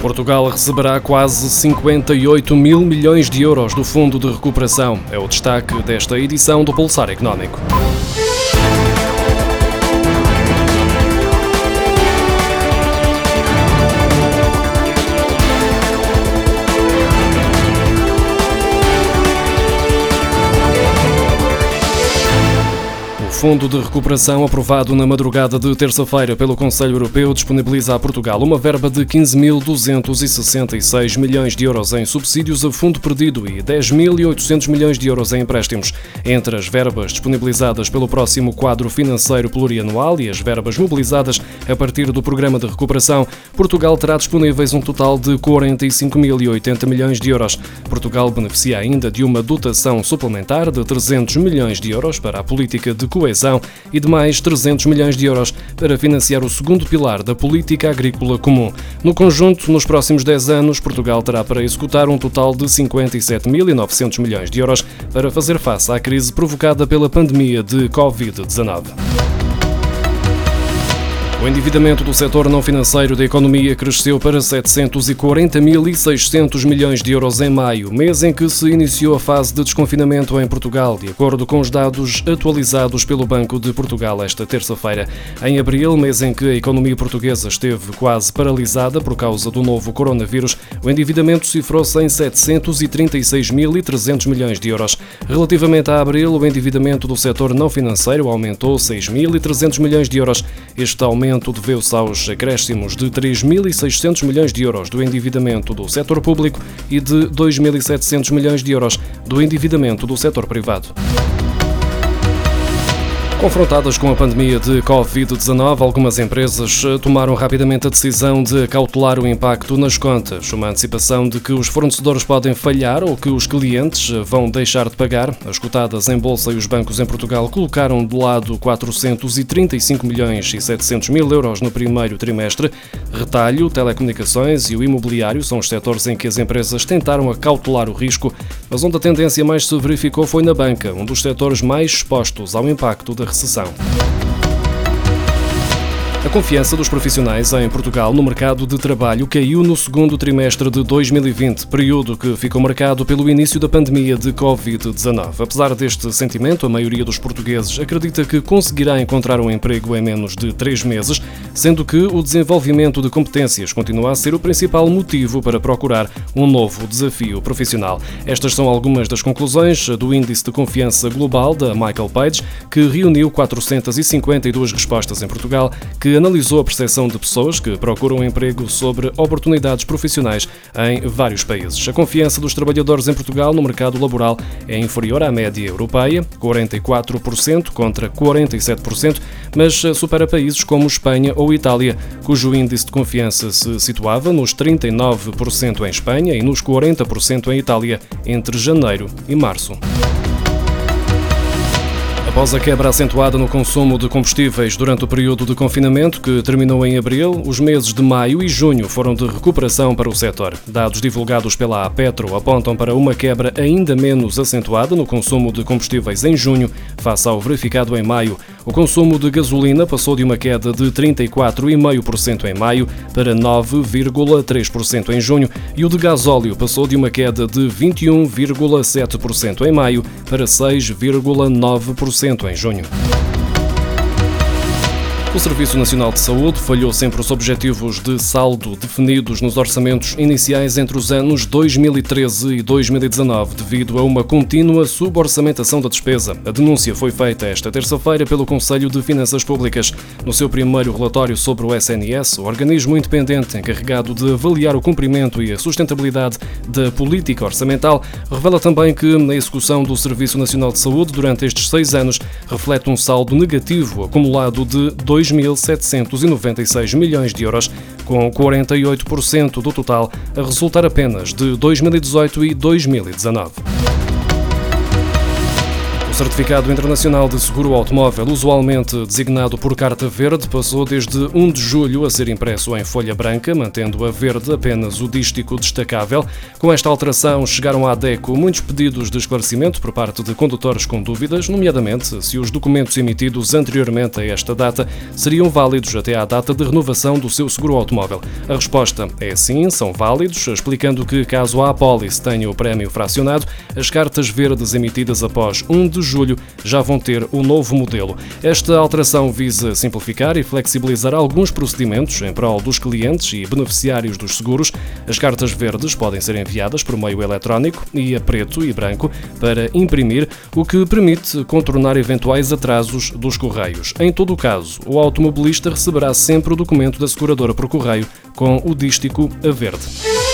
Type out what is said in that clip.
Portugal receberá quase 58 mil milhões de euros do Fundo de Recuperação. É o destaque desta edição do Pulsar Económico. Fundo de Recuperação, aprovado na madrugada de terça-feira pelo Conselho Europeu, disponibiliza a Portugal uma verba de 15.266 milhões de euros em subsídios a fundo perdido e 10.800 milhões de euros em empréstimos. Entre as verbas disponibilizadas pelo próximo quadro financeiro plurianual e as verbas mobilizadas a partir do Programa de Recuperação, Portugal terá disponíveis um total de 45.080 milhões de euros. Portugal beneficia ainda de uma dotação suplementar de 300 milhões de euros para a política de coesão coesão e de mais 300 milhões de euros para financiar o segundo pilar da política agrícola comum. No conjunto, nos próximos 10 anos, Portugal terá para executar um total de 57.900 milhões de euros para fazer face à crise provocada pela pandemia de Covid-19. O endividamento do setor não financeiro da economia cresceu para 740.600 milhões de euros em maio, mês em que se iniciou a fase de desconfinamento em Portugal, de acordo com os dados atualizados pelo Banco de Portugal esta terça-feira. Em abril, mês em que a economia portuguesa esteve quase paralisada por causa do novo coronavírus, o endividamento cifrou-se em 736.300 milhões de euros. Relativamente a abril, o endividamento do setor não financeiro aumentou 6.300 milhões de euros. Este aumento aumento deveu-se aos acréscimos de 3.600 milhões de euros do endividamento do setor público e de 2.700 milhões de euros do endividamento do setor privado. Confrontadas com a pandemia de Covid-19, algumas empresas eh, tomaram rapidamente a decisão de cautelar o impacto nas contas, uma antecipação de que os fornecedores podem falhar ou que os clientes eh, vão deixar de pagar. As cotadas em bolsa e os bancos em Portugal colocaram de lado 435 milhões e 700 mil euros no primeiro trimestre. Retalho, telecomunicações e o imobiliário são os setores em que as empresas tentaram acautelar o risco, mas onde a tendência mais se verificou foi na banca, um dos setores mais expostos ao impacto da recessão. A confiança dos profissionais em Portugal no mercado de trabalho caiu no segundo trimestre de 2020, período que ficou marcado pelo início da pandemia de Covid-19. Apesar deste sentimento, a maioria dos portugueses acredita que conseguirá encontrar um emprego em menos de três meses, sendo que o desenvolvimento de competências continua a ser o principal motivo para procurar um novo desafio profissional. Estas são algumas das conclusões do Índice de Confiança Global da Michael Page, que reuniu 452 respostas em Portugal, que analisou a percepção de pessoas que procuram emprego sobre oportunidades profissionais em vários países. A confiança dos trabalhadores em Portugal no mercado laboral é inferior à média europeia, 44% contra 47%, mas supera países como Espanha ou Itália, cujo índice de confiança se situava nos 39% em Espanha e nos 40% em Itália entre janeiro e março. Após a quebra acentuada no consumo de combustíveis durante o período de confinamento, que terminou em abril, os meses de maio e junho foram de recuperação para o setor. Dados divulgados pela APetro apontam para uma quebra ainda menos acentuada no consumo de combustíveis em junho, face ao verificado em maio. O consumo de gasolina passou de uma queda de 34,5% em maio para 9,3% em junho e o de gasóleo passou de uma queda de 21,7% em maio para 6,9% em junho. O Serviço Nacional de Saúde falhou sempre os objetivos de saldo definidos nos orçamentos iniciais entre os anos 2013 e 2019, devido a uma contínua suborçamentação da despesa. A denúncia foi feita esta terça-feira pelo Conselho de Finanças Públicas. No seu primeiro relatório sobre o SNS, o organismo independente encarregado de avaliar o cumprimento e a sustentabilidade da política orçamental, revela também que a execução do Serviço Nacional de Saúde durante estes seis anos reflete um saldo negativo acumulado de 2 2.796 milhões de euros, com 48% do total a resultar apenas de 2018 e 2019. Certificado Internacional de Seguro Automóvel, usualmente designado por carta verde, passou desde 1 de julho a ser impresso em folha branca, mantendo a verde apenas o dístico destacável. Com esta alteração, chegaram à DECO muitos pedidos de esclarecimento por parte de condutores com dúvidas, nomeadamente se os documentos emitidos anteriormente a esta data seriam válidos até à data de renovação do seu seguro automóvel. A resposta é sim, são válidos, explicando que, caso a apólice tenha o prémio fracionado, as cartas verdes emitidas após 1 de julho já vão ter o novo modelo. Esta alteração visa simplificar e flexibilizar alguns procedimentos em prol dos clientes e beneficiários dos seguros. As cartas verdes podem ser enviadas por meio eletrónico e a preto e branco para imprimir, o que permite contornar eventuais atrasos dos correios. Em todo o caso, o automobilista receberá sempre o documento da seguradora por correio com o dístico a verde.